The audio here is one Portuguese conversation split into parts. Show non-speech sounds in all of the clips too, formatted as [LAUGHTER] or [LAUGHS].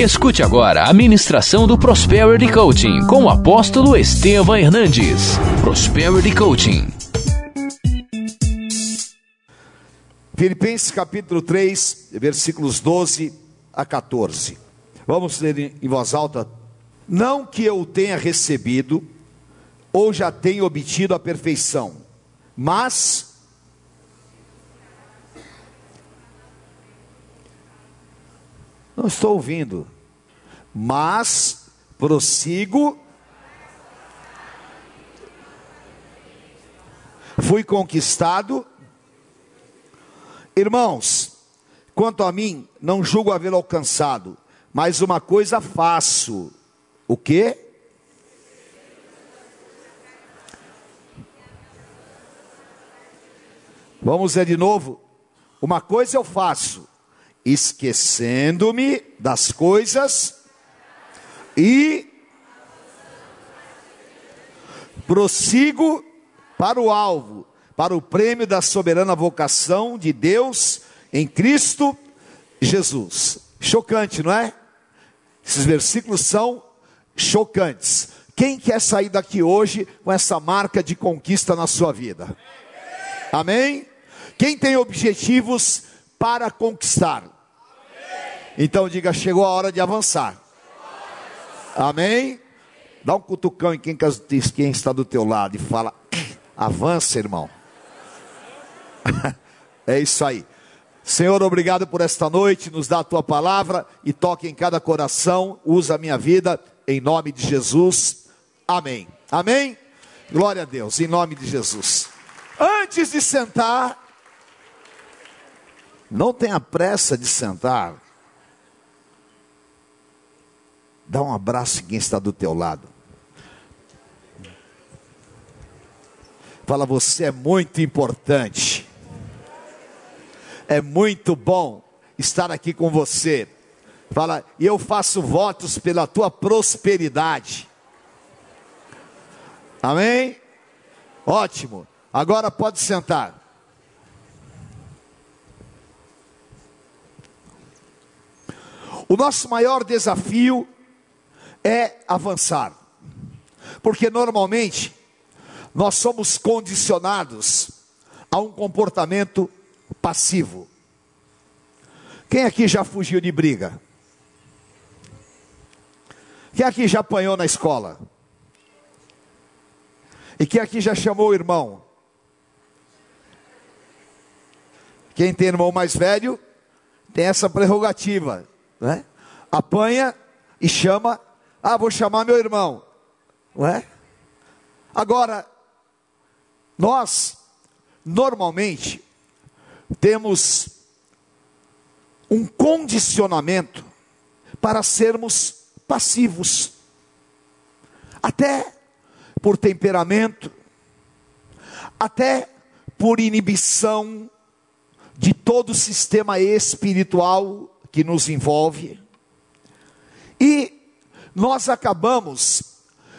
Escute agora a ministração do Prosperity Coaching com o apóstolo Estevam Hernandes. Prosperity Coaching. Filipenses capítulo 3, versículos 12 a 14. Vamos ler em voz alta. Não que eu tenha recebido ou já tenha obtido a perfeição, mas Não estou ouvindo. Mas prossigo. Fui conquistado. Irmãos, quanto a mim, não julgo havê-lo alcançado, mas uma coisa faço. O quê? Vamos ver de novo. Uma coisa eu faço, esquecendo-me das coisas e prossigo para o alvo, para o prêmio da soberana vocação de Deus em Cristo Jesus. Chocante, não é? Esses versículos são chocantes. Quem quer sair daqui hoje com essa marca de conquista na sua vida? Amém? Quem tem objetivos para conquistar. Então diga: chegou a hora de avançar. Amém? Dá um cutucão em quem, quem está do teu lado e fala: avança, irmão. [LAUGHS] é isso aí. Senhor, obrigado por esta noite, nos dá a tua palavra e toque em cada coração, usa a minha vida, em nome de Jesus. Amém. Amém? Glória a Deus, em nome de Jesus. Antes de sentar, não tenha pressa de sentar. Dá um abraço em quem está do teu lado. Fala, você é muito importante. É muito bom estar aqui com você. Fala, e eu faço votos pela tua prosperidade. Amém? Ótimo. Agora pode sentar. O nosso maior desafio é avançar, porque normalmente nós somos condicionados a um comportamento passivo. Quem aqui já fugiu de briga? Quem aqui já apanhou na escola? E quem aqui já chamou o irmão? Quem tem irmão mais velho tem essa prerrogativa né? apanha e chama, ah, vou chamar meu irmão, não é? Agora, nós, normalmente, temos um condicionamento para sermos passivos, até por temperamento, até por inibição de todo o sistema espiritual que nos envolve, e nós acabamos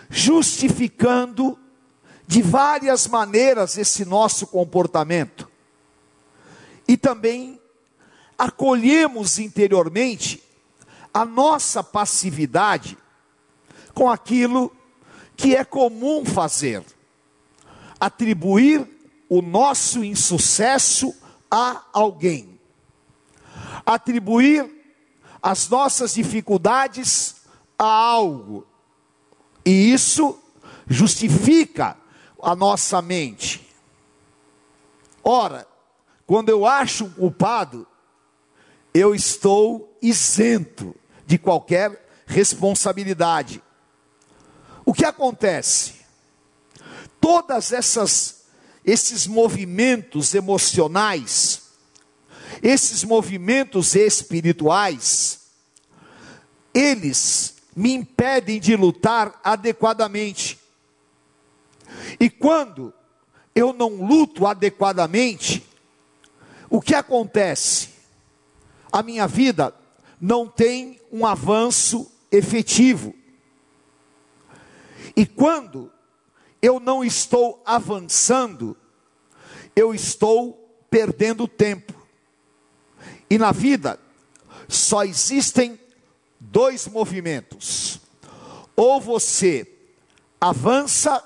justificando de várias maneiras esse nosso comportamento, e também acolhemos interiormente a nossa passividade com aquilo que é comum fazer, atribuir o nosso insucesso a alguém atribuir as nossas dificuldades a algo, e isso justifica a nossa mente. Ora, quando eu acho culpado, eu estou isento de qualquer responsabilidade. O que acontece? Todas essas esses movimentos emocionais esses movimentos espirituais, eles me impedem de lutar adequadamente. E quando eu não luto adequadamente, o que acontece? A minha vida não tem um avanço efetivo. E quando eu não estou avançando, eu estou perdendo tempo. E na vida só existem dois movimentos: ou você avança,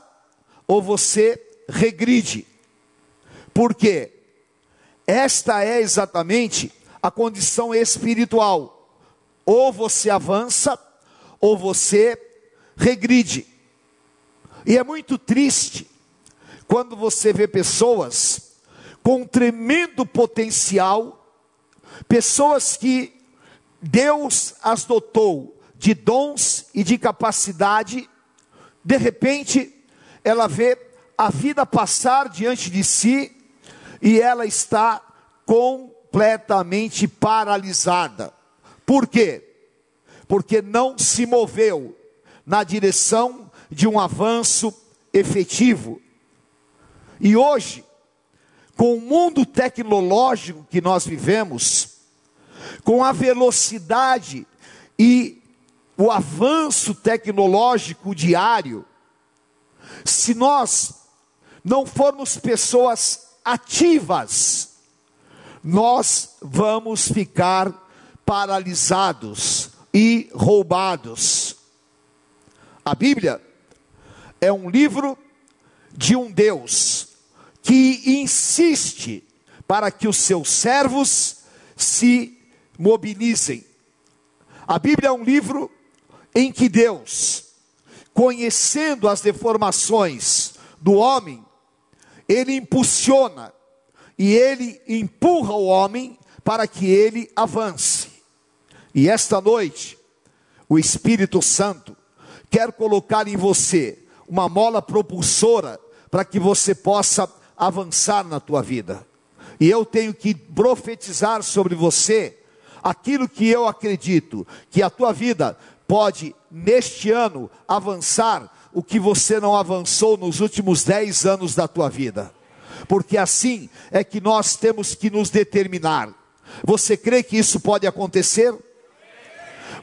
ou você regride. Por quê? Esta é exatamente a condição espiritual. Ou você avança, ou você regride. E é muito triste quando você vê pessoas com um tremendo potencial, pessoas que Deus as dotou de dons e de capacidade, de repente ela vê a vida passar diante de si e ela está completamente paralisada. Por quê? Porque não se moveu na direção de um avanço efetivo. E hoje, com o mundo tecnológico que nós vivemos, com a velocidade e o avanço tecnológico diário, se nós não formos pessoas ativas, nós vamos ficar paralisados e roubados. A Bíblia é um livro de um Deus que insiste para que os seus servos se mobilizem. A Bíblia é um livro em que Deus, conhecendo as deformações do homem, ele impulsiona e ele empurra o homem para que ele avance. E esta noite, o Espírito Santo quer colocar em você uma mola propulsora para que você possa avançar na tua vida. E eu tenho que profetizar sobre você aquilo que eu acredito, que a tua vida pode, neste ano, avançar o que você não avançou nos últimos dez anos da tua vida. Porque assim é que nós temos que nos determinar. Você crê que isso pode acontecer?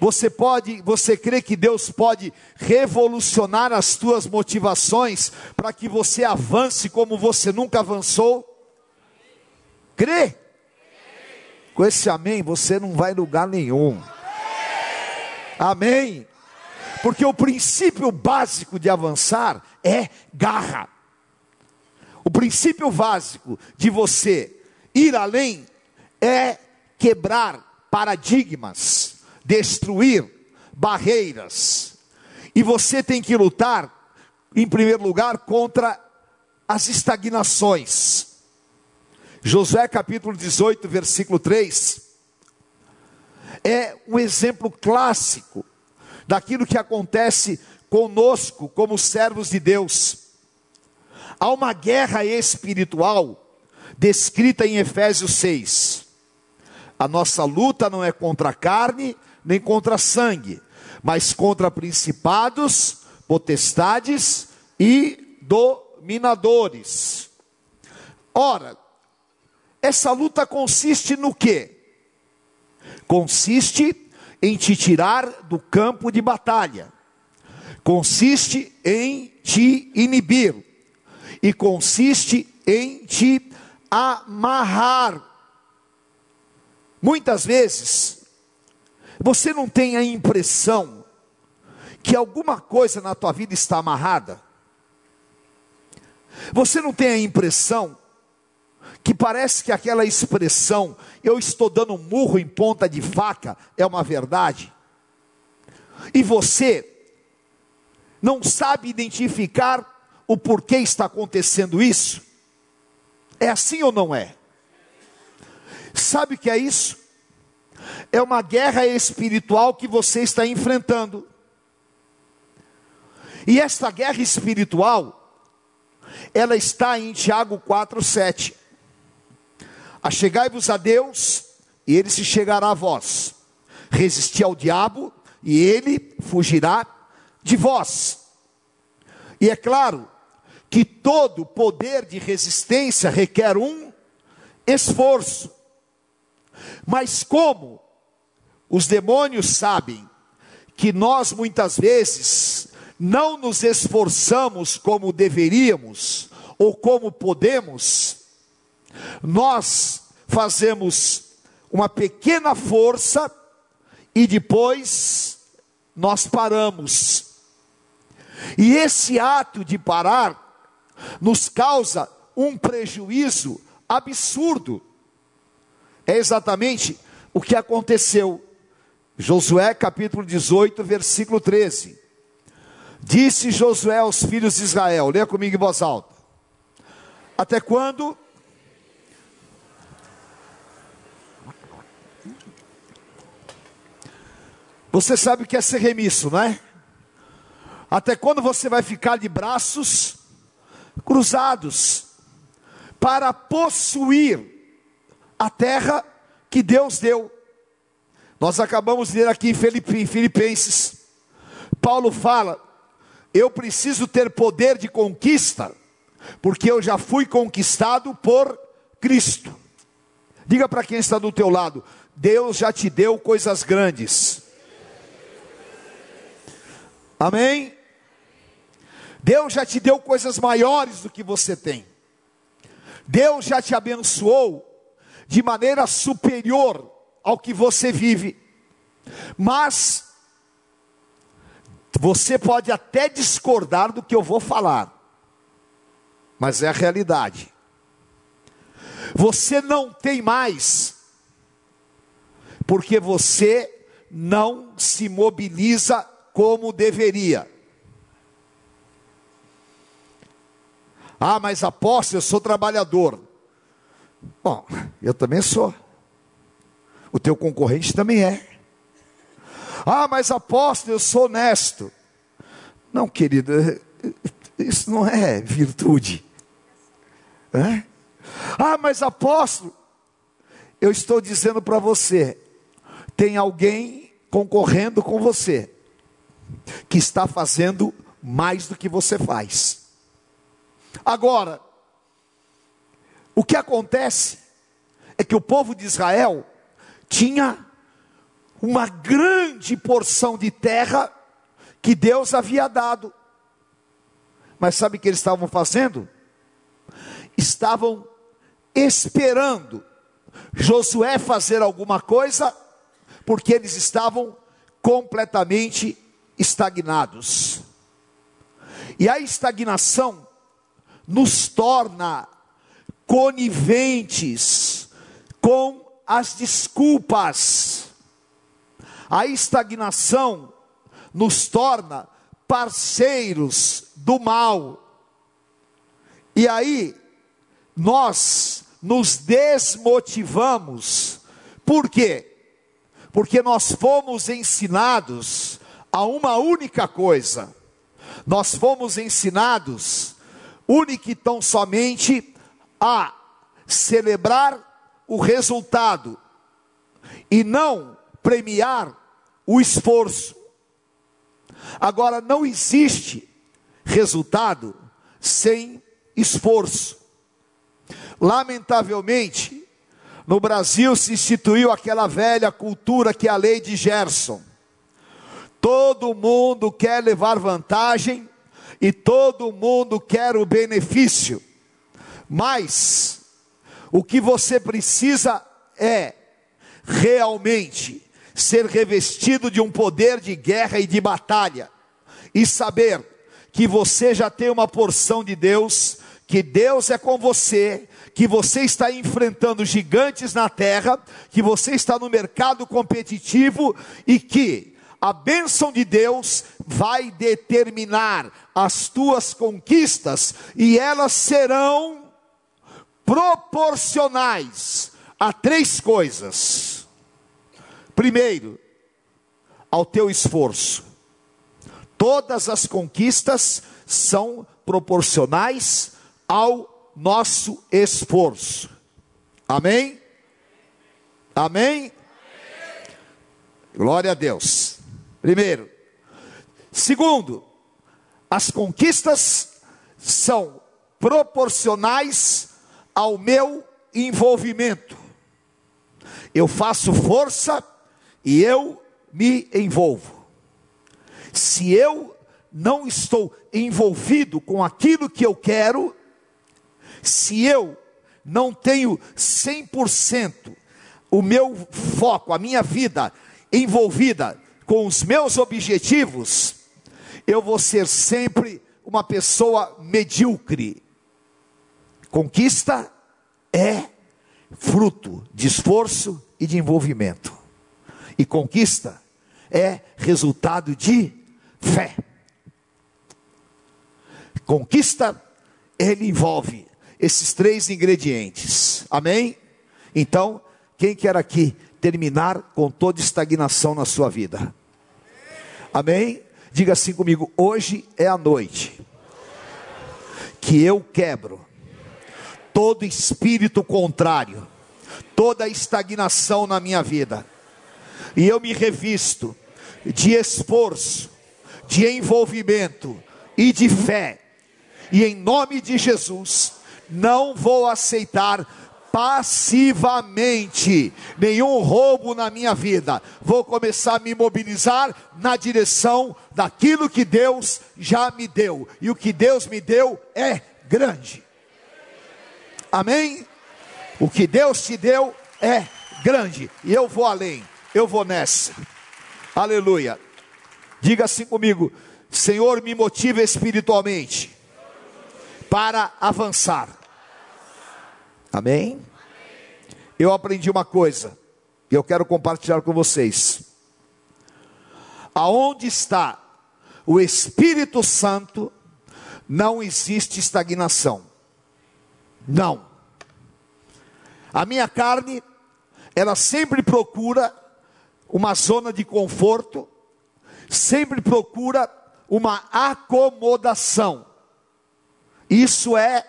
Você pode, você crê que Deus pode revolucionar as tuas motivações para que você avance como você nunca avançou? Crê? Com esse amém você não vai lugar nenhum. Amém. Porque o princípio básico de avançar é garra. O princípio básico de você ir além é quebrar paradigmas destruir barreiras. E você tem que lutar, em primeiro lugar, contra as estagnações. Josué capítulo 18, versículo 3, é um exemplo clássico daquilo que acontece conosco como servos de Deus. Há uma guerra espiritual descrita em Efésios 6. A nossa luta não é contra a carne, nem contra sangue, mas contra principados, potestades e dominadores. Ora, essa luta consiste no que? Consiste em te tirar do campo de batalha, consiste em te inibir, e consiste em te amarrar. Muitas vezes, você não tem a impressão que alguma coisa na tua vida está amarrada? Você não tem a impressão que parece que aquela expressão, eu estou dando um murro em ponta de faca, é uma verdade? E você não sabe identificar o porquê está acontecendo isso? É assim ou não é? Sabe o que é isso? É uma guerra espiritual que você está enfrentando. E esta guerra espiritual, ela está em Tiago 4:7. Achegai-vos a Deus, e ele se chegará a vós. Resisti ao diabo, e ele fugirá de vós. E é claro que todo poder de resistência requer um esforço. Mas como os demônios sabem que nós muitas vezes não nos esforçamos como deveríamos ou como podemos, nós fazemos uma pequena força e depois nós paramos. E esse ato de parar nos causa um prejuízo absurdo. É exatamente o que aconteceu. Josué capítulo 18, versículo 13. Disse Josué aos filhos de Israel, leia comigo em voz alta. Até quando? Você sabe o que é ser remisso, não é? Até quando você vai ficar de braços cruzados para possuir a terra que Deus deu? Nós acabamos de ler aqui em Filipenses. Paulo fala: Eu preciso ter poder de conquista, porque eu já fui conquistado por Cristo. Diga para quem está do teu lado: Deus já te deu coisas grandes. Amém? Deus já te deu coisas maiores do que você tem. Deus já te abençoou de maneira superior ao que você vive. Mas você pode até discordar do que eu vou falar. Mas é a realidade. Você não tem mais porque você não se mobiliza como deveria. Ah, mas apóstolo, eu sou trabalhador. Bom, eu também sou. O teu concorrente também é. Ah, mas apóstolo, eu sou honesto. Não, querido, isso não é virtude. É? Ah, mas apóstolo, eu estou dizendo para você: tem alguém concorrendo com você, que está fazendo mais do que você faz. Agora, o que acontece é que o povo de Israel tinha uma grande porção de terra que Deus havia dado. Mas sabe o que eles estavam fazendo? Estavam esperando Josué fazer alguma coisa, porque eles estavam completamente estagnados. E a estagnação nos torna coniventes com as desculpas. A estagnação nos torna parceiros do mal. E aí, nós nos desmotivamos. Por quê? Porque nós fomos ensinados a uma única coisa. Nós fomos ensinados única e tão somente a celebrar o resultado e não premiar o esforço. Agora, não existe resultado sem esforço. Lamentavelmente, no Brasil se instituiu aquela velha cultura que é a lei de Gerson. Todo mundo quer levar vantagem e todo mundo quer o benefício, mas o que você precisa é realmente ser revestido de um poder de guerra e de batalha, e saber que você já tem uma porção de Deus, que Deus é com você, que você está enfrentando gigantes na terra, que você está no mercado competitivo e que a bênção de Deus vai determinar as tuas conquistas e elas serão proporcionais a três coisas. Primeiro, ao teu esforço. Todas as conquistas são proporcionais ao nosso esforço. Amém? Amém? Glória a Deus. Primeiro. Segundo, as conquistas são proporcionais ao meu envolvimento. Eu faço força e eu me envolvo. Se eu não estou envolvido com aquilo que eu quero, se eu não tenho 100% o meu foco, a minha vida envolvida com os meus objetivos, eu vou ser sempre uma pessoa medíocre. Conquista é fruto de esforço e de envolvimento. E conquista é resultado de fé. Conquista, ele envolve esses três ingredientes. Amém? Então, quem quer aqui terminar com toda estagnação na sua vida? Amém? Diga assim comigo: hoje é a noite que eu quebro todo espírito contrário, toda estagnação na minha vida, e eu me revisto de esforço, de envolvimento e de fé, e em nome de Jesus, não vou aceitar passivamente nenhum roubo na minha vida. Vou começar a me mobilizar na direção daquilo que Deus já me deu. E o que Deus me deu é grande. Amém? O que Deus te deu é grande. E eu vou além. Eu vou nessa. Aleluia. Diga assim comigo: Senhor, me motiva espiritualmente para avançar. Amém? Eu aprendi uma coisa e eu quero compartilhar com vocês. Aonde está o Espírito Santo, não existe estagnação. Não. A minha carne, ela sempre procura uma zona de conforto, sempre procura uma acomodação. Isso é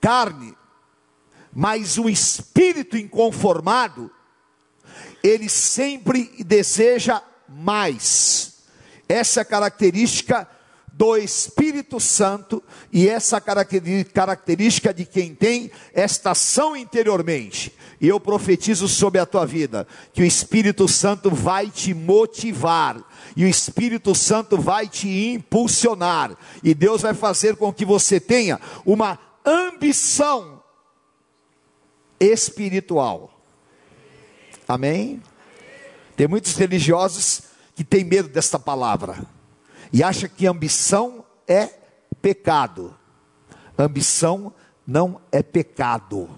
carne, mas o espírito inconformado, ele sempre deseja mais. Essa é a característica do Espírito Santo e essa característica de quem tem esta ação interiormente. E eu profetizo sobre a tua vida que o Espírito Santo vai te motivar e o Espírito Santo vai te impulsionar e Deus vai fazer com que você tenha uma ambição espiritual. Amém? Tem muitos religiosos que têm medo desta palavra e acha que ambição é pecado. Ambição não é pecado.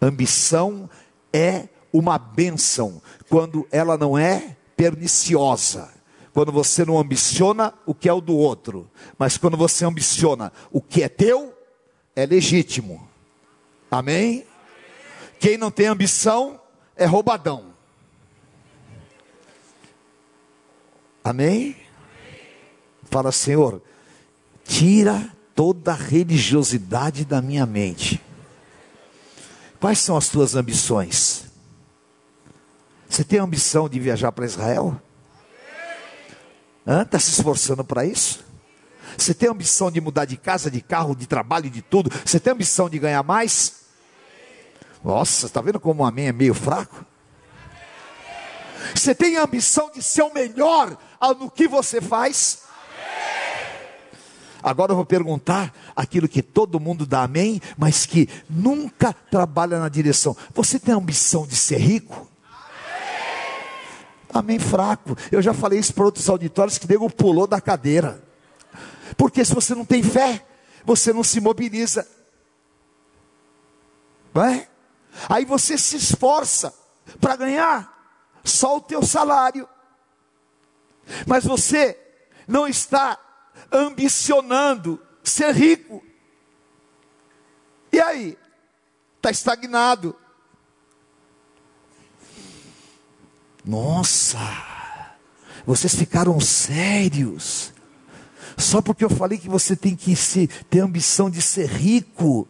Ambição é uma bênção quando ela não é perniciosa. Quando você não ambiciona o que é o do outro, mas quando você ambiciona o que é teu, é legítimo. Amém? Quem não tem ambição é roubadão. Amém? Fala, Senhor, tira toda a religiosidade da minha mente. Quais são as tuas ambições? Você tem a ambição de viajar para Israel? Está se esforçando para isso? Você tem a ambição de mudar de casa, de carro, de trabalho, de tudo? Você tem a ambição de ganhar mais? Nossa, está vendo como o amém é meio fraco? Você tem a ambição de ser o melhor no que você faz? Agora eu vou perguntar aquilo que todo mundo dá amém, mas que nunca trabalha na direção. Você tem a ambição de ser rico? Amém fraco. Eu já falei isso para outros auditórios que nego pulou da cadeira. Porque se você não tem fé, você não se mobiliza. Não é? Aí você se esforça para ganhar só o teu salário. Mas você não está ambicionando ser rico. E aí? Está estagnado. Nossa, vocês ficaram sérios. Só porque eu falei que você tem que se, ter ambição de ser rico.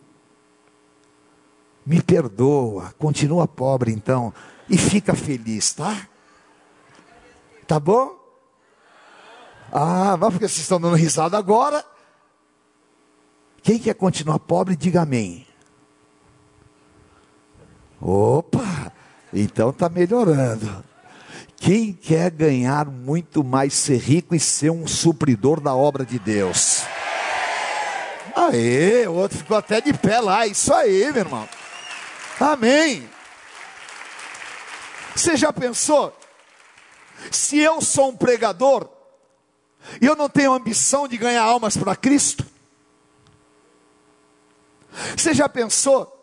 Me perdoa, continua pobre então e fica feliz, tá? Tá bom? Ah, mas porque vocês estão dando risada agora? Quem quer continuar pobre, diga amém. Opa, então está melhorando. Quem quer ganhar muito mais, ser rico e ser um supridor da obra de Deus? Aê, o outro ficou até de pé lá, isso aí, meu irmão. Amém. Você já pensou Se eu sou um pregador, e eu não tenho ambição de ganhar almas para Cristo, você já pensou?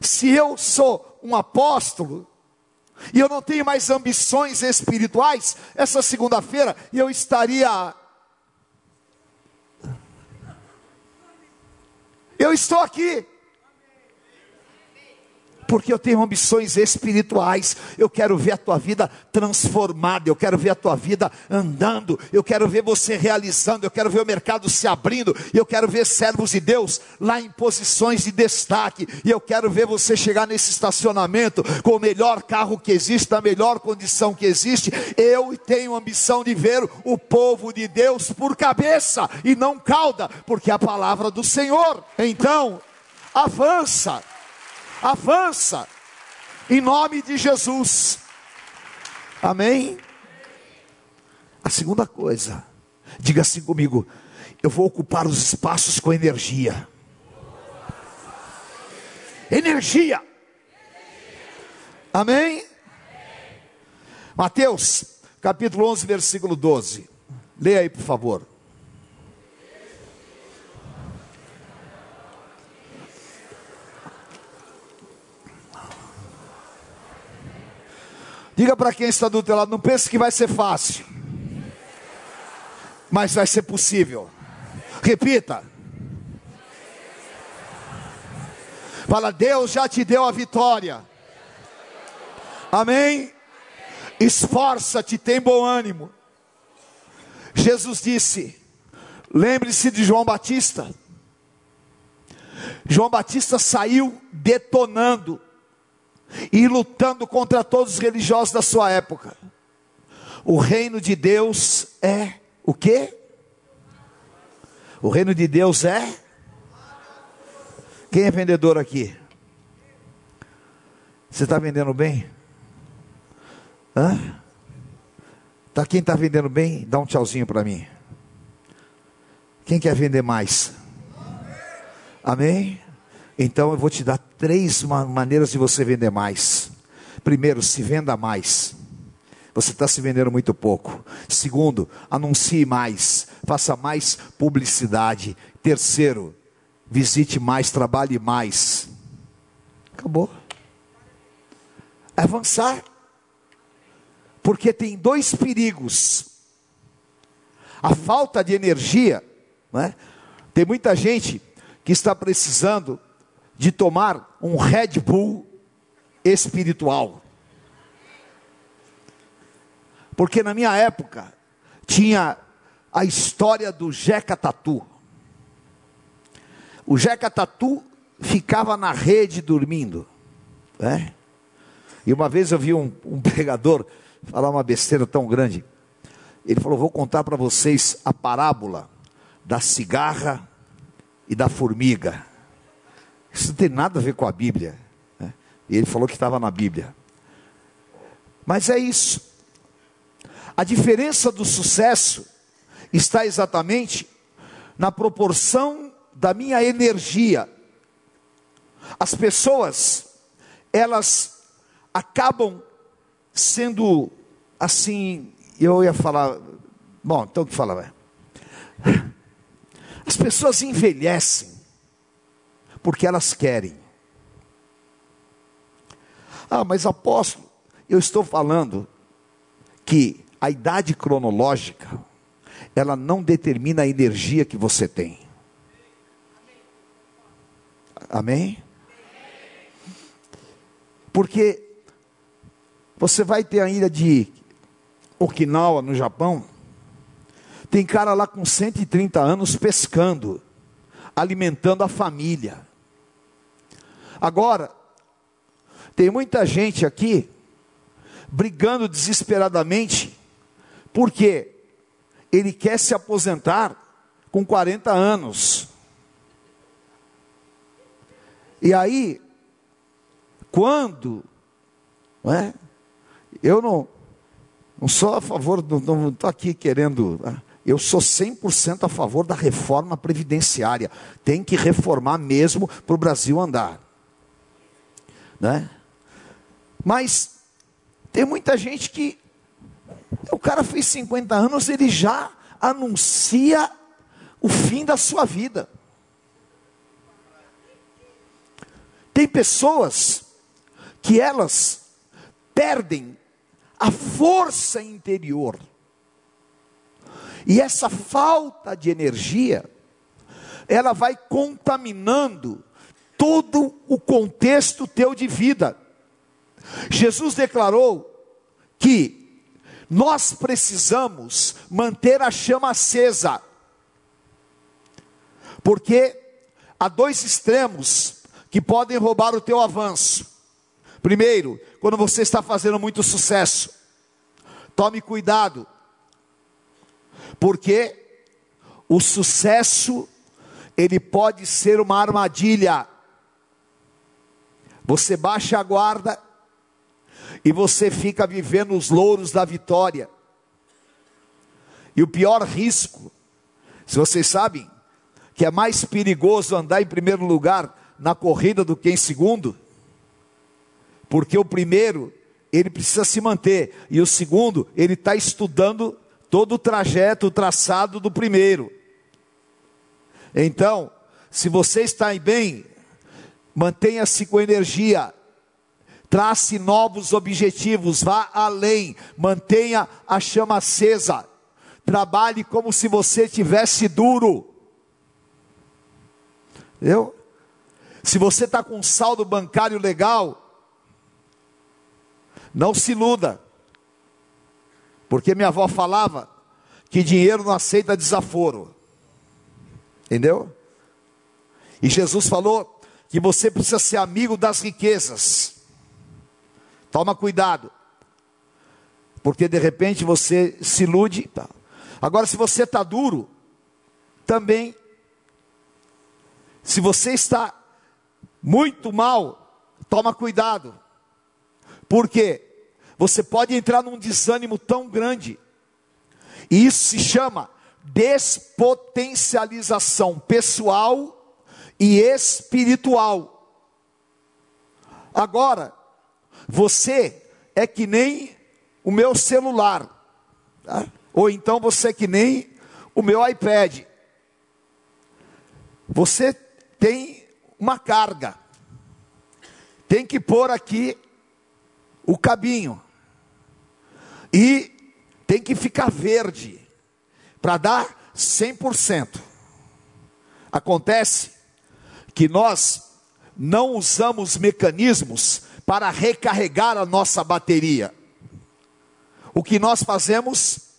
Se eu sou um apóstolo, e eu não tenho mais ambições espirituais, essa segunda-feira eu estaria. Eu estou aqui porque eu tenho ambições espirituais. Eu quero ver a tua vida transformada, eu quero ver a tua vida andando, eu quero ver você realizando, eu quero ver o mercado se abrindo, eu quero ver servos de Deus lá em posições de destaque, e eu quero ver você chegar nesse estacionamento com o melhor carro que existe, na melhor condição que existe. Eu tenho ambição de ver o povo de Deus por cabeça e não cauda, porque é a palavra do Senhor. Então, avança avança, em nome de Jesus. Amém? A segunda coisa, diga assim comigo: eu vou ocupar os espaços com energia. Energia. Amém? Mateus, capítulo 11, versículo 12. Leia aí, por favor. Diga para quem está do teu lado, não pense que vai ser fácil. Mas vai ser possível. Repita. Fala, Deus já te deu a vitória. Amém? Esforça-te, tem bom ânimo. Jesus disse: lembre-se de João Batista. João Batista saiu detonando e lutando contra todos os religiosos da sua época. O reino de Deus é o quê? O reino de Deus é? Quem é vendedor aqui? Você está vendendo bem? Hã? Tá, quem está vendendo bem? Dá um tchauzinho para mim. Quem quer vender mais? Amém? Então eu vou te dar três maneiras de você vender mais. Primeiro, se venda mais. Você está se vendendo muito pouco. Segundo, anuncie mais. Faça mais publicidade. Terceiro, visite mais, trabalhe mais. Acabou. Avançar. Porque tem dois perigos. A falta de energia. Né? Tem muita gente que está precisando de tomar um Red Bull espiritual. Porque na minha época tinha a história do Jeca Tatu. O Jeca Tatu ficava na rede dormindo. Né? E uma vez eu vi um, um pregador falar uma besteira tão grande. Ele falou: Vou contar para vocês a parábola da cigarra e da formiga. Isso não tem nada a ver com a Bíblia. Né? E ele falou que estava na Bíblia. Mas é isso. A diferença do sucesso está exatamente na proporção da minha energia. As pessoas, elas acabam sendo assim, eu ia falar, bom, então o que falar? As pessoas envelhecem porque elas querem. Ah, mas apóstolo, eu estou falando que a idade cronológica, ela não determina a energia que você tem. Amém? Porque você vai ter a ilha de Okinawa, no Japão, tem cara lá com 130 anos pescando, alimentando a família. Agora, tem muita gente aqui brigando desesperadamente, porque ele quer se aposentar com 40 anos. E aí, quando, não é? Eu não, não sou a favor, não estou aqui querendo. Né? Eu sou 100% a favor da reforma previdenciária. Tem que reformar mesmo para o Brasil andar né? Mas tem muita gente que O cara fez 50 anos, ele já anuncia o fim da sua vida. Tem pessoas que elas perdem a força interior. E essa falta de energia, ela vai contaminando todo o contexto teu de vida. Jesus declarou que nós precisamos manter a chama acesa, porque há dois extremos que podem roubar o teu avanço. Primeiro, quando você está fazendo muito sucesso, tome cuidado, porque o sucesso ele pode ser uma armadilha. Você baixa a guarda e você fica vivendo os louros da vitória. E o pior risco, se vocês sabem, que é mais perigoso andar em primeiro lugar na corrida do que em segundo, porque o primeiro ele precisa se manter e o segundo ele está estudando todo o trajeto, o traçado do primeiro. Então, se você está bem, mantenha-se com energia, trace novos objetivos, vá além, mantenha a chama acesa, trabalhe como se você tivesse duro. Eu? Se você está com um saldo bancário legal, não se iluda, porque minha avó falava que dinheiro não aceita desaforo, entendeu? E Jesus falou que você precisa ser amigo das riquezas. Toma cuidado, porque de repente você se ilude. Tá. Agora, se você está duro, também, se você está muito mal, toma cuidado, porque você pode entrar num desânimo tão grande, e isso se chama despotencialização pessoal e espiritual. Agora, você é que nem o meu celular, tá? ou então você é que nem o meu iPad. Você tem uma carga, tem que pôr aqui o cabinho. E tem que ficar verde para dar 100%. Acontece que nós não usamos mecanismos para recarregar a nossa bateria. O que nós fazemos?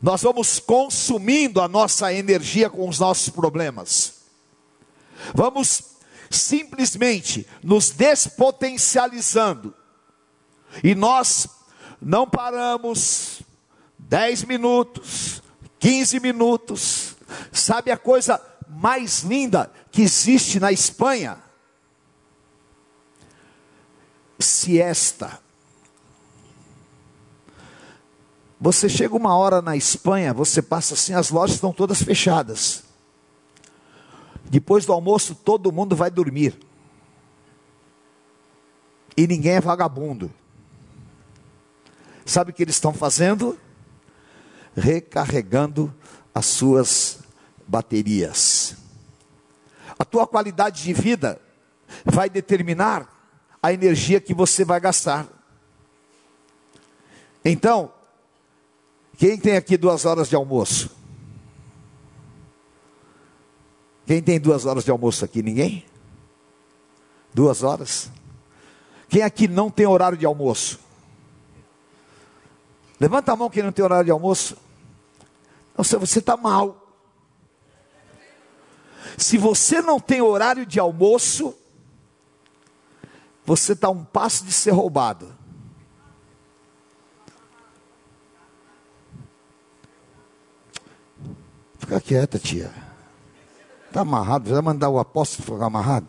Nós vamos consumindo a nossa energia com os nossos problemas. Vamos simplesmente nos despotencializando e nós não paramos 10 minutos, 15 minutos. Sabe a coisa mais linda que existe na Espanha? Siesta. Você chega uma hora na Espanha, você passa assim, as lojas estão todas fechadas. Depois do almoço, todo mundo vai dormir. E ninguém é vagabundo. Sabe o que eles estão fazendo? Recarregando as suas baterias. A tua qualidade de vida vai determinar a energia que você vai gastar. Então, quem tem aqui duas horas de almoço? Quem tem duas horas de almoço aqui? Ninguém? Duas horas? Quem aqui não tem horário de almoço? Levanta a mão quem não tem horário de almoço. Nossa, você está mal. Se você não tem horário de almoço, você está um passo de ser roubado. Fica quieta, tia. Está amarrado. Vai mandar o apóstolo ficar amarrado?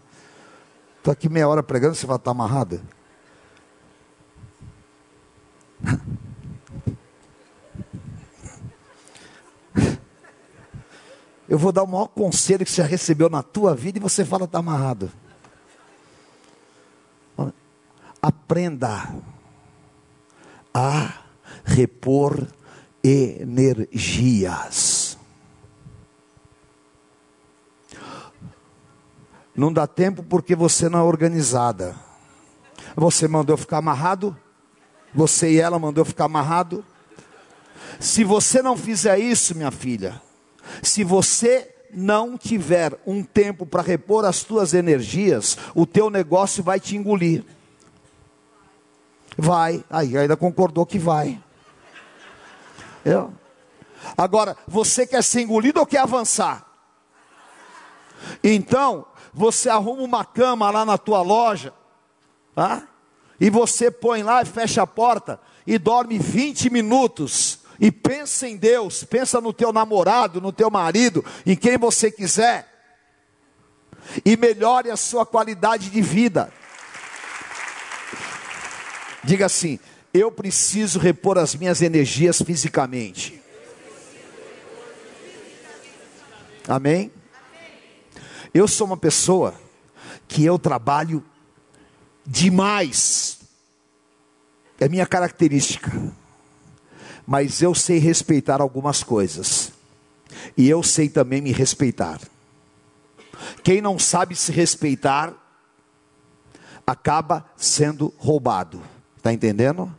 Estou aqui meia hora pregando, você vai estar tá amarrado? [LAUGHS] Eu vou dar o maior conselho que você já recebeu na tua vida e você fala está amarrado. Aprenda a repor energias. Não dá tempo porque você não é organizada. Você mandou ficar amarrado? Você e ela mandou ficar amarrado? Se você não fizer isso, minha filha, se você não tiver um tempo para repor as tuas energias, o teu negócio vai te engolir. Vai, aí ainda concordou que vai. Eu? Agora, você quer ser engolido ou quer avançar? Então, você arruma uma cama lá na tua loja, tá? e você põe lá e fecha a porta e dorme 20 minutos e pensa em Deus, pensa no teu namorado, no teu marido, em quem você quiser, e melhore a sua qualidade de vida. Diga assim: eu preciso repor as minhas energias fisicamente. Amém? Eu sou uma pessoa que eu trabalho demais. É minha característica. Mas eu sei respeitar algumas coisas. E eu sei também me respeitar. Quem não sabe se respeitar acaba sendo roubado. Está entendendo?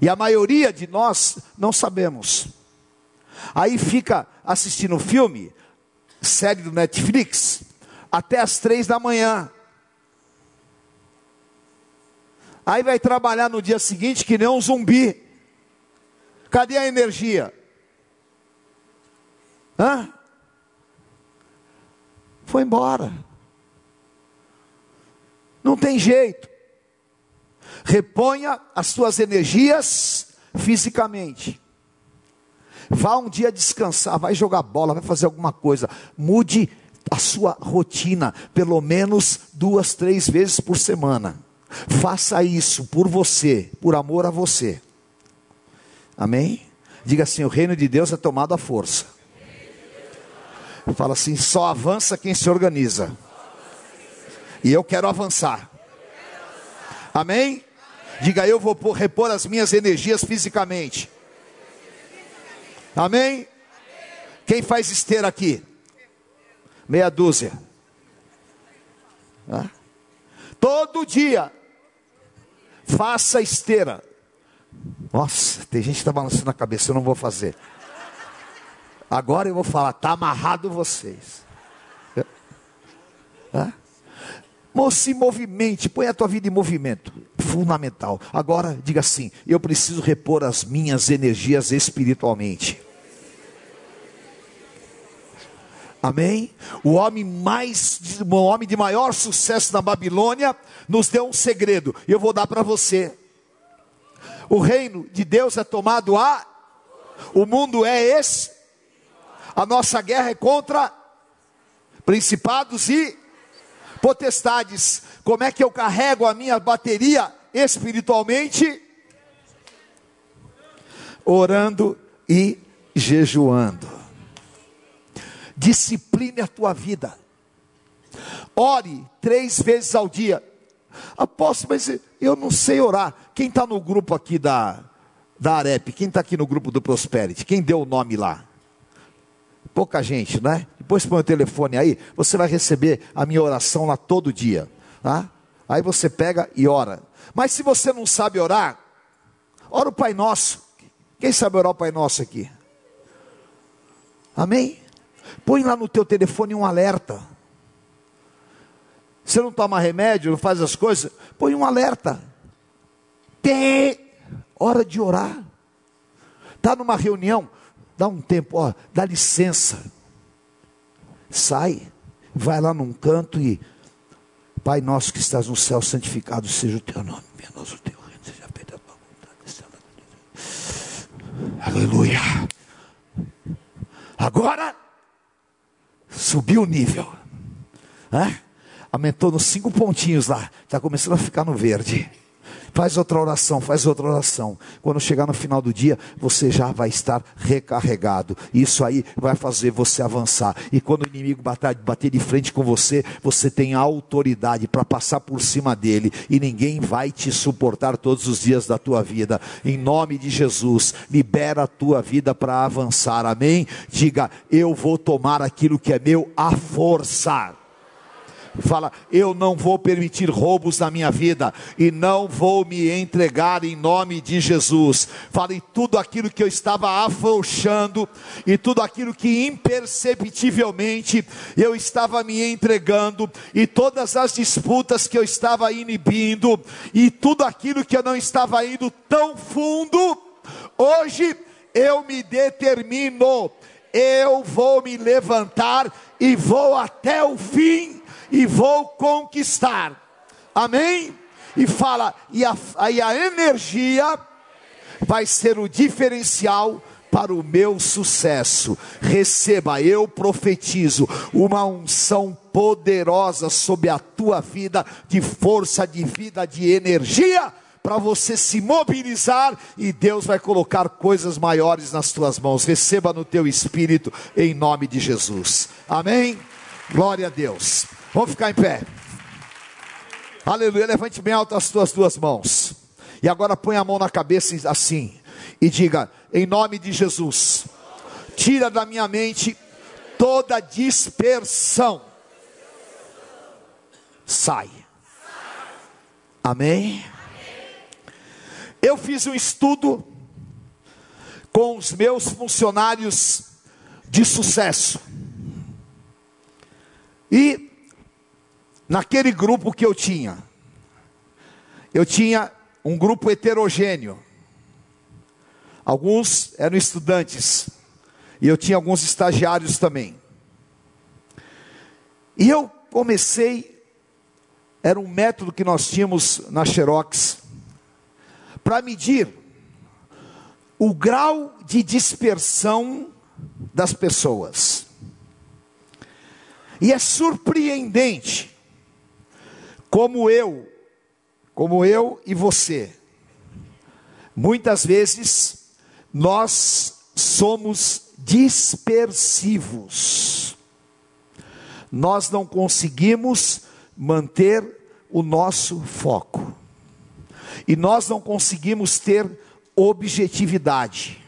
E a maioria de nós não sabemos. Aí fica assistindo filme, série do Netflix, até as três da manhã. Aí vai trabalhar no dia seguinte que nem um zumbi. Cadê a energia? Hã? Foi embora. Não tem jeito. Reponha as suas energias fisicamente. Vá um dia descansar, vai jogar bola, vai fazer alguma coisa. Mude a sua rotina, pelo menos duas, três vezes por semana. Faça isso por você, por amor a você. Amém? Diga assim: o reino de Deus é tomado à força. Fala assim: só avança quem se organiza. E eu quero avançar. Amém? Diga eu vou repor as minhas energias fisicamente. Amém? Quem faz esteira aqui? Meia dúzia. Todo dia. Faça esteira. Nossa, tem gente que está balançando a cabeça, eu não vou fazer. Agora eu vou falar, está amarrado vocês. É? Se movimente, põe a tua vida em movimento. Fundamental. Agora, diga assim: eu preciso repor as minhas energias espiritualmente. Amém? O homem mais, o homem de maior sucesso na Babilônia, nos deu um segredo. Eu vou dar para você. O reino de Deus é tomado a. O mundo é esse. A nossa guerra é contra principados e potestades. Como é que eu carrego a minha bateria espiritualmente? Orando e jejuando discipline a tua vida. Ore três vezes ao dia. Apóstolo, mas eu não sei orar. Quem está no grupo aqui da, da Arep? Quem está aqui no grupo do Prosperity? Quem deu o nome lá? Pouca gente, né? Depois põe o telefone aí, você vai receber a minha oração lá todo dia. Tá? Aí você pega e ora. Mas se você não sabe orar, ora o Pai Nosso. Quem sabe orar o Pai Nosso aqui? Amém? Põe lá no teu telefone um alerta. Você não toma remédio, não faz as coisas, põe um alerta. Tem hora de orar. Está numa reunião, dá um tempo, ó, dá licença. Sai, vai lá num canto e Pai nosso que estás no céu, santificado seja o teu nome, venha o teu reino, seja feita a tua vontade. Aleluia. Agora Subiu o nível. Aumentou nos cinco pontinhos lá. Está começando a ficar no verde. Faz outra oração, faz outra oração. Quando chegar no final do dia, você já vai estar recarregado. Isso aí vai fazer você avançar. E quando o inimigo bater, de frente com você, você tem autoridade para passar por cima dele. E ninguém vai te suportar todos os dias da tua vida. Em nome de Jesus, libera a tua vida para avançar. Amém? Diga, eu vou tomar aquilo que é meu à força. Fala, eu não vou permitir roubos na minha vida e não vou me entregar em nome de Jesus. Fala, e tudo aquilo que eu estava afrouxando e tudo aquilo que imperceptivelmente eu estava me entregando e todas as disputas que eu estava inibindo e tudo aquilo que eu não estava indo tão fundo, hoje eu me determino, eu vou me levantar e vou até o fim e vou conquistar. Amém? E fala, e a, aí a energia vai ser o diferencial para o meu sucesso. Receba, eu profetizo uma unção poderosa sobre a tua vida, de força, de vida, de energia, para você se mobilizar e Deus vai colocar coisas maiores nas tuas mãos. Receba no teu espírito, em nome de Jesus. Amém? Glória a Deus. Vamos ficar em pé. Aleluia. Levante bem alto as tuas duas mãos. E agora põe a mão na cabeça assim. E diga: Em nome de Jesus, tira da minha mente toda dispersão. Sai. Amém? Eu fiz um estudo com os meus funcionários de sucesso. E naquele grupo que eu tinha, eu tinha um grupo heterogêneo. Alguns eram estudantes, e eu tinha alguns estagiários também. E eu comecei, era um método que nós tínhamos na Xerox, para medir o grau de dispersão das pessoas. E é surpreendente como eu, como eu e você, muitas vezes nós somos dispersivos. Nós não conseguimos manter o nosso foco. E nós não conseguimos ter objetividade.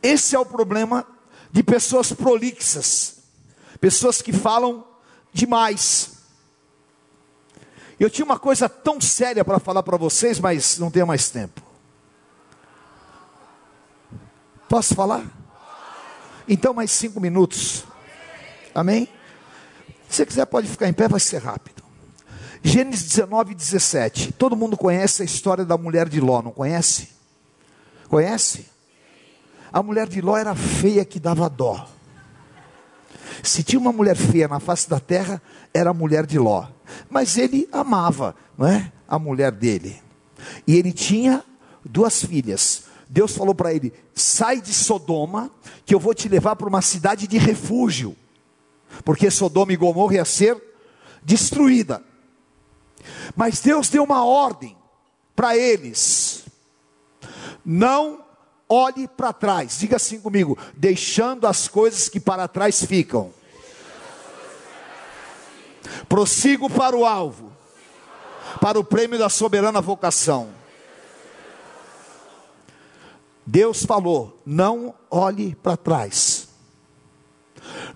Esse é o problema de pessoas prolixas, pessoas que falam demais. Eu tinha uma coisa tão séria para falar para vocês, mas não tenho mais tempo. Posso falar? Então, mais cinco minutos. Amém? Se você quiser, pode ficar em pé, vai ser rápido. Gênesis 19, 17. Todo mundo conhece a história da mulher de Ló, não conhece? Conhece? A mulher de Ló era feia que dava dó. Se tinha uma mulher feia na face da terra, era a mulher de Ló. Mas ele amava, não é? A mulher dele. E ele tinha duas filhas. Deus falou para ele: sai de Sodoma, que eu vou te levar para uma cidade de refúgio, porque Sodoma e Gomorra ia ser destruída. Mas Deus deu uma ordem para eles: não olhe para trás. Diga assim comigo: deixando as coisas que para trás ficam. Prossigo para o alvo, para o prêmio da soberana vocação. Deus falou: não olhe para trás,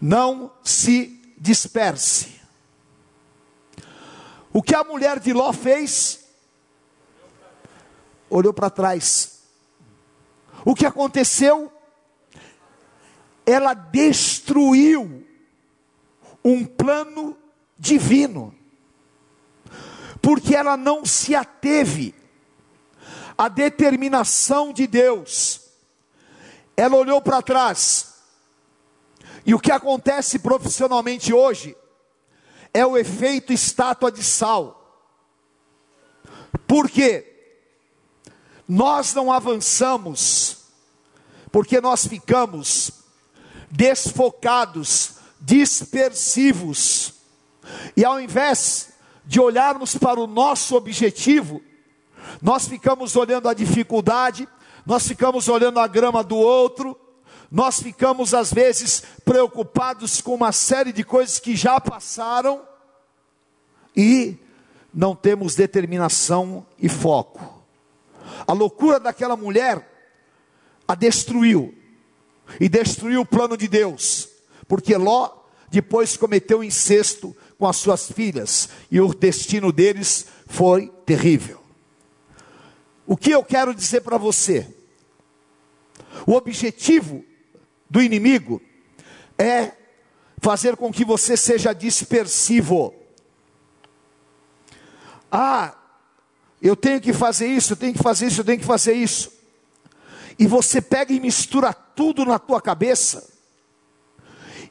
não se disperse. O que a mulher de Ló fez? Olhou para trás, o que aconteceu? Ela destruiu um plano divino, porque ela não se ateve à determinação de Deus, ela olhou para trás, e o que acontece profissionalmente hoje é o efeito estátua de sal, por quê? Nós não avançamos, porque nós ficamos desfocados, dispersivos, e ao invés de olharmos para o nosso objetivo, Nós ficamos olhando a dificuldade, nós ficamos olhando a grama do outro, nós ficamos às vezes preocupados com uma série de coisas que já passaram e não temos determinação e foco. A loucura daquela mulher a destruiu e destruiu o plano de Deus, porque Ló depois cometeu incesto com as suas filhas e o destino deles foi terrível. O que eu quero dizer para você? O objetivo do inimigo é fazer com que você seja dispersivo. Ah, eu tenho que fazer isso, eu tenho que fazer isso, eu tenho que fazer isso. E você pega e mistura tudo na tua cabeça.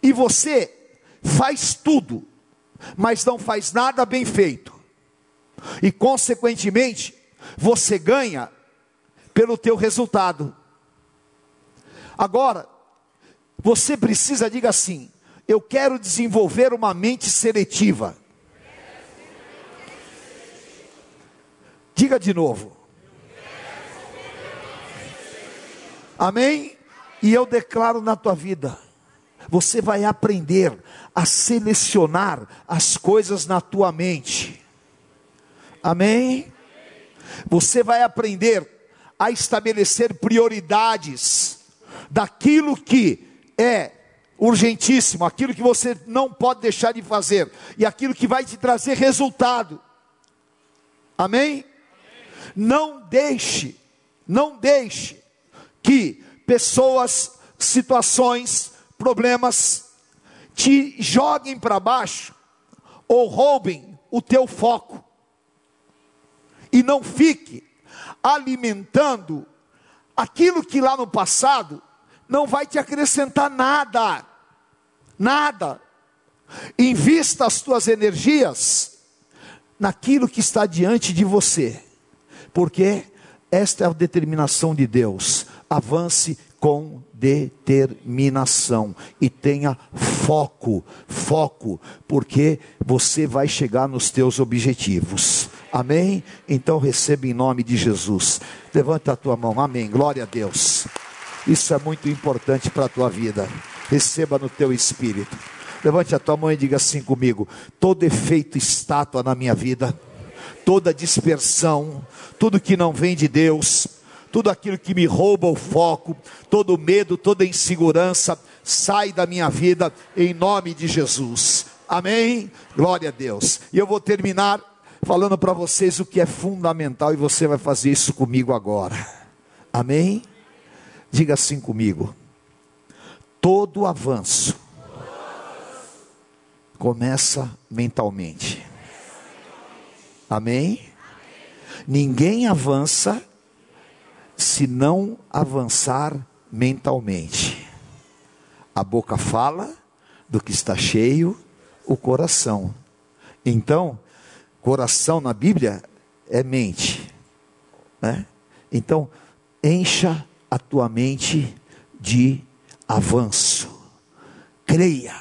E você faz tudo, mas não faz nada bem feito. E consequentemente, você ganha pelo teu resultado. Agora, você precisa, diga assim: eu quero desenvolver uma mente seletiva. Diga de novo. Amém? E eu declaro na tua vida, você vai aprender a selecionar as coisas na tua mente. Amém? Você vai aprender a estabelecer prioridades daquilo que é urgentíssimo, aquilo que você não pode deixar de fazer e aquilo que vai te trazer resultado. Amém? Não deixe, não deixe que pessoas, situações, problemas te joguem para baixo ou roubem o teu foco. E não fique alimentando aquilo que lá no passado não vai te acrescentar nada. Nada. Invista as tuas energias naquilo que está diante de você, porque esta é a determinação de Deus. Avance com determinação e tenha foco, foco, porque você vai chegar nos teus objetivos. Amém? Então receba em nome de Jesus. Levanta a tua mão. Amém. Glória a Deus. Isso é muito importante para a tua vida. Receba no teu espírito. Levante a tua mão e diga assim comigo: todo efeito estátua na minha vida, toda dispersão, tudo que não vem de Deus, tudo aquilo que me rouba o foco, todo medo, toda insegurança, sai da minha vida em nome de Jesus. Amém? Glória a Deus. E eu vou terminar falando para vocês o que é fundamental e você vai fazer isso comigo agora. Amém? Diga assim comigo: todo avanço começa mentalmente. Amém? Ninguém avança se não avançar mentalmente. A boca fala do que está cheio o coração. Então, coração na Bíblia é mente. Né? Então, encha a tua mente de avanço. Creia,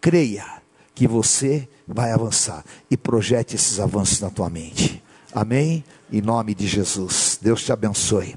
creia que você vai avançar e projete esses avanços na tua mente. Amém? Em nome de Jesus. Deus te abençoe.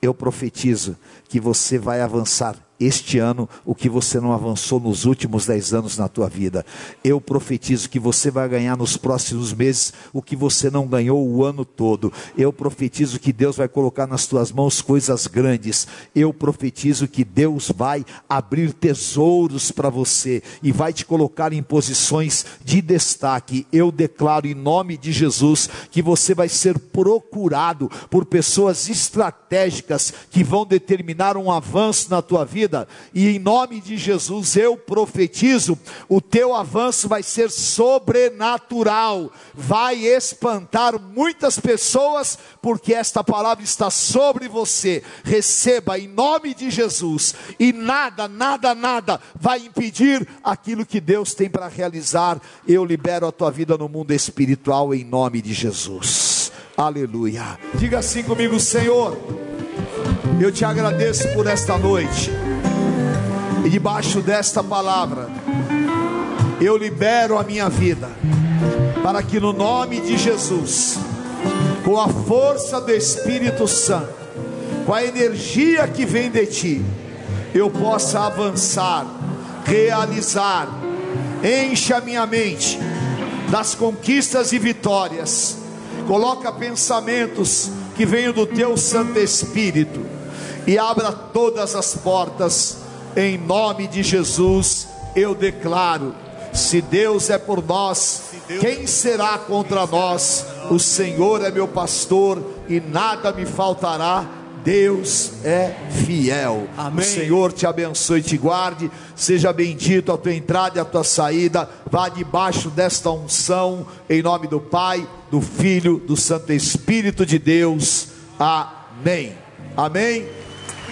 Eu profetizo que você vai avançar este ano o que você não avançou nos últimos dez anos na tua vida. Eu profetizo que você vai ganhar nos próximos meses o que você não ganhou o ano todo. Eu profetizo que Deus vai colocar nas tuas mãos coisas grandes. Eu profetizo que Deus vai abrir tesouros para você e vai te colocar em posições de destaque. Eu declaro em nome de Jesus que você vai ser procurado por pessoas estratégicas que vão determinar um avanço na tua vida vida, e em nome de Jesus eu profetizo: o teu avanço vai ser sobrenatural, vai espantar muitas pessoas, porque esta palavra está sobre você. Receba em nome de Jesus, e nada, nada, nada vai impedir aquilo que Deus tem para realizar. Eu libero a tua vida no mundo espiritual em nome de Jesus. Aleluia. Diga assim comigo, Senhor. Eu te agradeço por esta noite. E debaixo desta palavra, eu libero a minha vida, para que no nome de Jesus, com a força do Espírito Santo, com a energia que vem de ti, eu possa avançar, realizar, encha minha mente das conquistas e vitórias, coloca pensamentos que venham do teu Santo Espírito e abra todas as portas, em nome de Jesus, eu declaro: se Deus é por nós, quem será contra nós? O Senhor é meu pastor e nada me faltará Deus é fiel. Amém. O Senhor te abençoe e te guarde. Seja bendito a tua entrada e a tua saída. Vá debaixo desta unção, em nome do Pai, do Filho, do Santo Espírito de Deus. Amém. Amém.